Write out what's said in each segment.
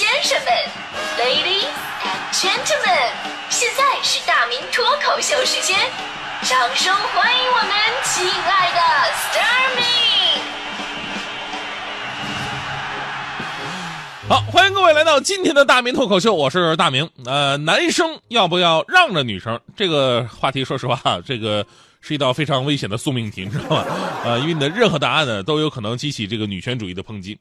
先生们，Ladies and Gentlemen，现在是大明脱口秀时间，掌声欢迎我们亲爱的 Starmin。好，欢迎各位来到今天的大明脱口秀，我是大明。呃，男生要不要让着女生？这个话题，说实话，这个是一道非常危险的宿命题，你知道吗？呃，因为你的任何答案呢，都有可能激起这个女权主义的抨击。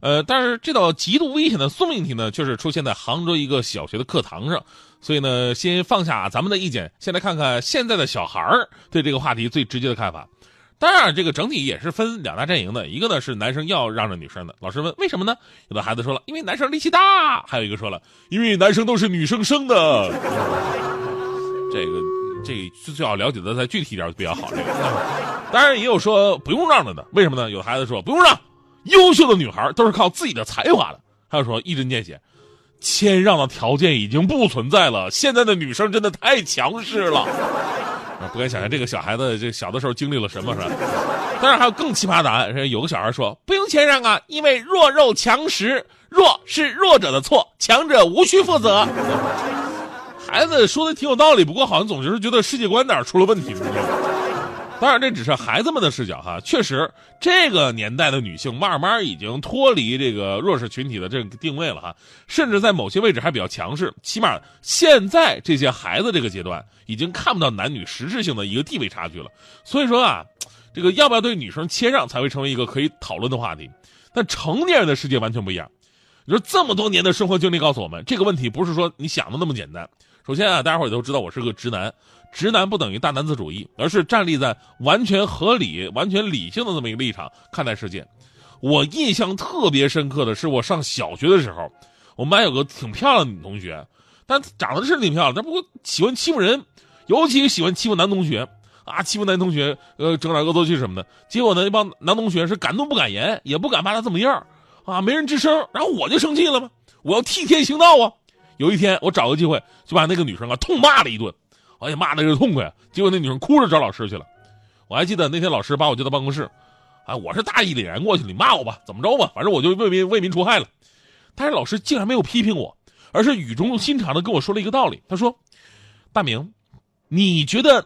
呃，但是这道极度危险的宿命题呢，却是出现在杭州一个小学的课堂上。所以呢，先放下咱们的意见，先来看看现在的小孩儿对这个话题最直接的看法。当然，这个整体也是分两大阵营的，一个呢是男生要让着女生的。老师问为什么呢？有的孩子说了，因为男生力气大；还有一个说了，因为男生都是女生生的。这个这个最好了解的再具体一点比较好。这个，当然也有说不用让着的，为什么呢？有孩子说不用让，优秀的女孩都是靠自己的才华的。还有说一针见血，谦让的条件已经不存在了，现在的女生真的太强势了。不敢想象这个小孩子这小的时候经历了什么，是吧？当然还有更奇葩的答案，有个小孩说不用谦让啊，因为弱肉强食，弱是弱者的错，强者无需负责。孩子说的挺有道理，不过好像总是觉得世界观哪出了问题。当然，这只是孩子们的视角哈。确实，这个年代的女性慢慢已经脱离这个弱势群体的这个定位了哈，甚至在某些位置还比较强势。起码现在这些孩子这个阶段已经看不到男女实质性的一个地位差距了。所以说啊，这个要不要对女生谦让才会成为一个可以讨论的话题。但成年人的世界完全不一样。你说这么多年的生活经历告诉我们，这个问题不是说你想的那么简单。首先啊，大家伙也都知道我是个直男。直男不等于大男子主义，而是站立在完全合理、完全理性的这么一个立场看待世界。我印象特别深刻的是，我上小学的时候，我们班有个挺漂亮的女同学，但长得是挺漂亮，但不过喜欢欺负人，尤其喜欢欺负男同学啊，欺负男同学，呃，整点恶作剧什么的。结果呢，那帮男同学是敢怒不敢言，也不敢把他怎么样啊，没人吱声。然后我就生气了嘛，我要替天行道啊。有一天，我找个机会就把那个女生啊痛骂了一顿。哎呀，骂的是痛快，结果那女生哭着找老师去了。我还记得那天老师把我叫到办公室，啊，我是大义凛然过去，你骂我吧，怎么着吧，反正我就为民为民除害了。但是老师竟然没有批评我，而是语重心长的跟我说了一个道理。他说：“大明，你觉得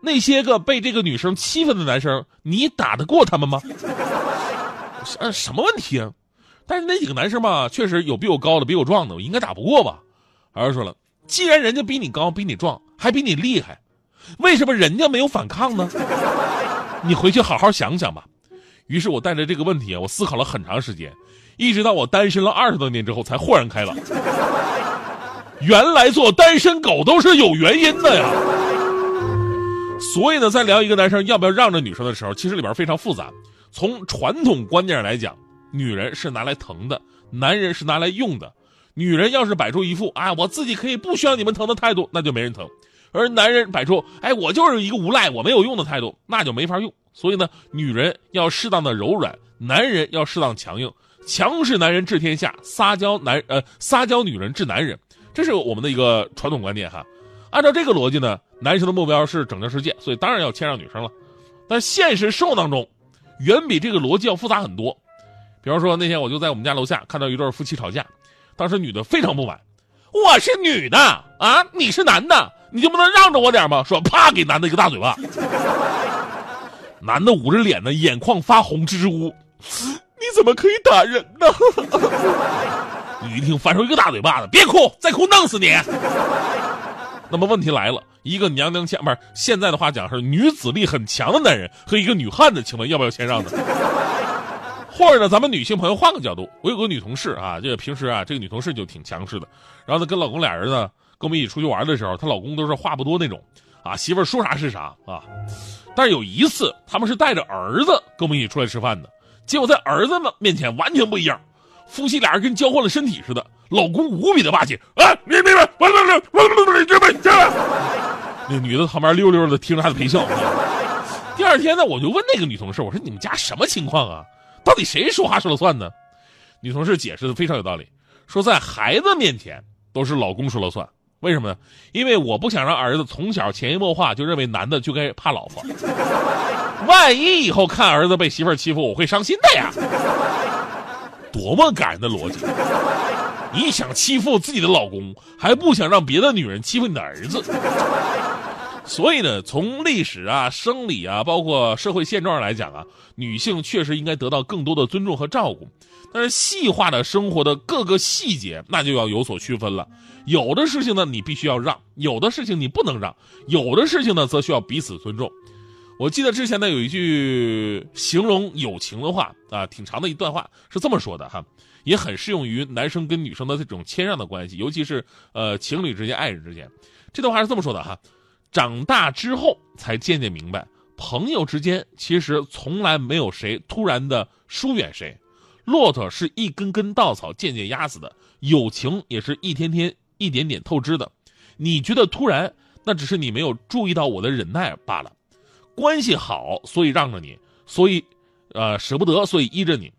那些个被这个女生欺负的男生，你打得过他们吗？”呃，什么问题啊？但是那几个男生吧，确实有比我高的，比我壮的，我应该打不过吧？老师说了，既然人家比你高，比你壮。还比你厉害，为什么人家没有反抗呢？你回去好好想想吧。于是我带着这个问题啊，我思考了很长时间，一直到我单身了二十多年之后，才豁然开朗。原来做单身狗都是有原因的呀。所以呢，在聊一个男生要不要让着女生的时候，其实里边非常复杂。从传统观念上来讲，女人是拿来疼的，男人是拿来用的。女人要是摆出一副啊，我自己可以不需要你们疼的态度，那就没人疼；而男人摆出哎，我就是一个无赖，我没有用的态度，那就没法用。所以呢，女人要适当的柔软，男人要适当强硬。强势男人治天下，撒娇男呃撒娇女人治男人，这是我们的一个传统观念哈。按照这个逻辑呢，男生的目标是拯救世界，所以当然要谦让女生了。但现实生活当中，远比这个逻辑要复杂很多。比方说那天我就在我们家楼下看到一对夫妻吵架。当时女的非常不满，我是女的啊，你是男的，你就不能让着我点吗？说啪给男的一个大嘴巴，男的捂着脸呢，眼眶发红，支支吾，你怎么可以打人呢？女一听反手一个大嘴巴子，别哭，再哭弄死你。那么问题来了，一个娘娘腔不是现在的话讲是女子力很强的男人和一个女汉子，请问要不要谦让呢？或者呢，咱们女性朋友换个角度，我有个女同事啊，这个平时啊，这个女同事就挺强势的。然后呢，跟老公俩人呢，跟我们一起出去玩的时候，她老公都是话不多那种，啊，媳妇儿说啥是啥啊。但是有一次，他们是带着儿子跟我们一起出来吃饭的，结果在儿子们面前完全不一样，夫妻俩人跟交换了身体似的，老公无比的霸气，啊，你你们，我我我我我我这边这那女的旁边溜溜的听着他的陪笑。第二天呢，我就问那个女同事，我说你们家什么情况啊？到底谁说话说了算呢？女同事解释的非常有道理，说在孩子面前都是老公说了算。为什么呢？因为我不想让儿子从小潜移默化就认为男的就该怕老婆，万一以后看儿子被媳妇儿欺负，我会伤心的呀。多么感人的逻辑！你想欺负自己的老公，还不想让别的女人欺负你的儿子。所以呢，从历史啊、生理啊，包括社会现状来讲啊，女性确实应该得到更多的尊重和照顾。但是细化的生活的各个细节，那就要有所区分了。有的事情呢，你必须要让；有的事情你不能让；有的事情呢，则需要彼此尊重。我记得之前呢，有一句形容友情的话啊，挺长的一段话，是这么说的哈，也很适用于男生跟女生的这种谦让的关系，尤其是呃情侣之间、爱人之间。这段话是这么说的哈。长大之后才渐渐明白，朋友之间其实从来没有谁突然的疏远谁，骆驼是一根根稻草渐渐压死的，友情也是一天天一点点透支的。你觉得突然，那只是你没有注意到我的忍耐罢了。关系好，所以让着你，所以，呃，舍不得，所以依着你。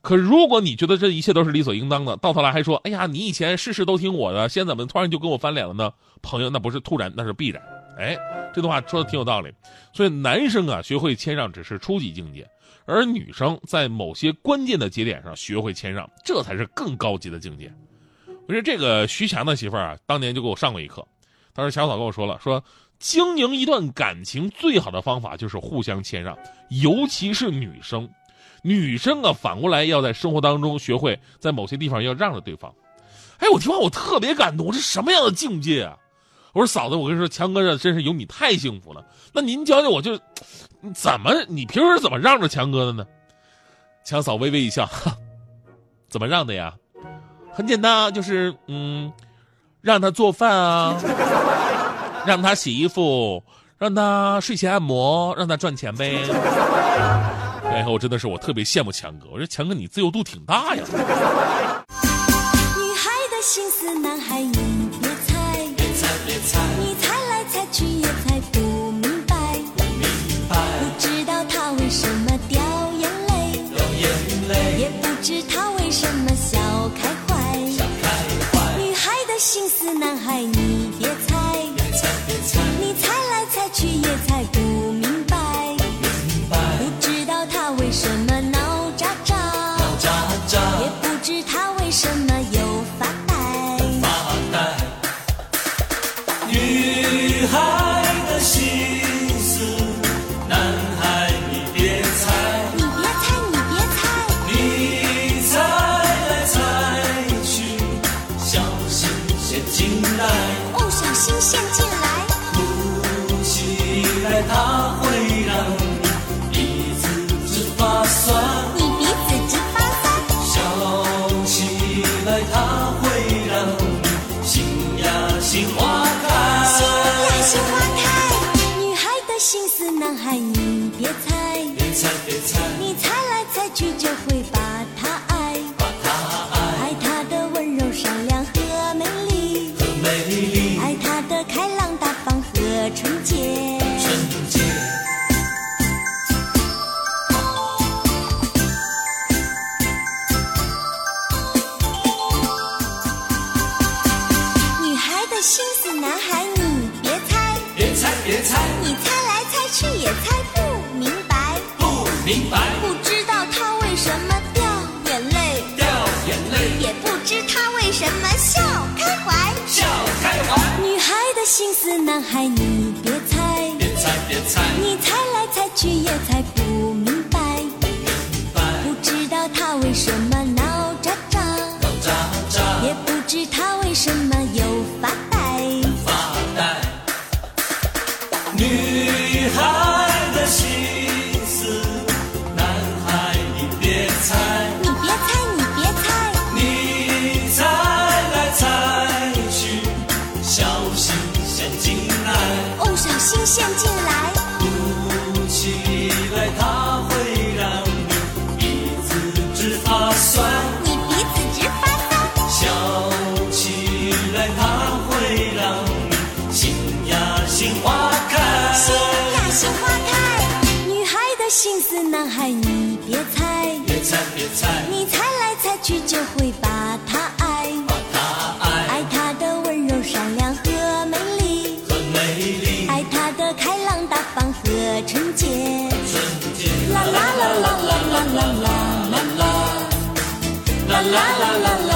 可如果你觉得这一切都是理所应当的，到头来还说，哎呀，你以前事事都听我的，现在怎么突然就跟我翻脸了呢？朋友，那不是突然，那是必然。哎，这段话说的挺有道理，所以男生啊学会谦让只是初级境界，而女生在某些关键的节点上学会谦让，这才是更高级的境界。我说这个徐强的媳妇儿啊，当年就给我上过一课，当时小嫂跟我说了，说经营一段感情最好的方法就是互相谦让，尤其是女生，女生啊反过来要在生活当中学会在某些地方要让着对方。哎，我听完我特别感动，这什么样的境界啊？我说嫂子，我跟你说，强哥这真是有你太幸福了。那您教教我，就怎么你平时怎么让着强哥的呢？强嫂微微一笑，怎么让的呀？很简单啊，就是嗯，让他做饭啊，让他洗衣服，让他睡前按摩，让他赚钱呗。哎，我真的是我特别羡慕强哥。我说强哥，你自由度挺大呀。来它会让你心呀心花开。心呀心花开。女孩的心思，男孩你别猜，别猜别猜，你猜来猜去就会把他爱，把它爱爱他的温柔善良和美丽，和美丽爱他的开朗大方和纯洁。明白，不知道他为什么掉眼泪。掉眼泪，也不知他为什么笑开怀。笑开怀。女孩的心思，男孩你别猜，别猜别猜，你猜来猜去也猜不明白，明白，不知道他为什么闹喳喳，闹喳喳，也不知他为什么又。发哦，小心陷进来。哭起来它会让你鼻子直发酸。你鼻子直发酸，笑起来它会让你心呀心花开，心呀心花开。女孩的心思，男孩你别猜，别猜别猜，你猜来猜去就会把春节。啦啦啦啦啦啦啦啦，啦啦啦啦啦啦啦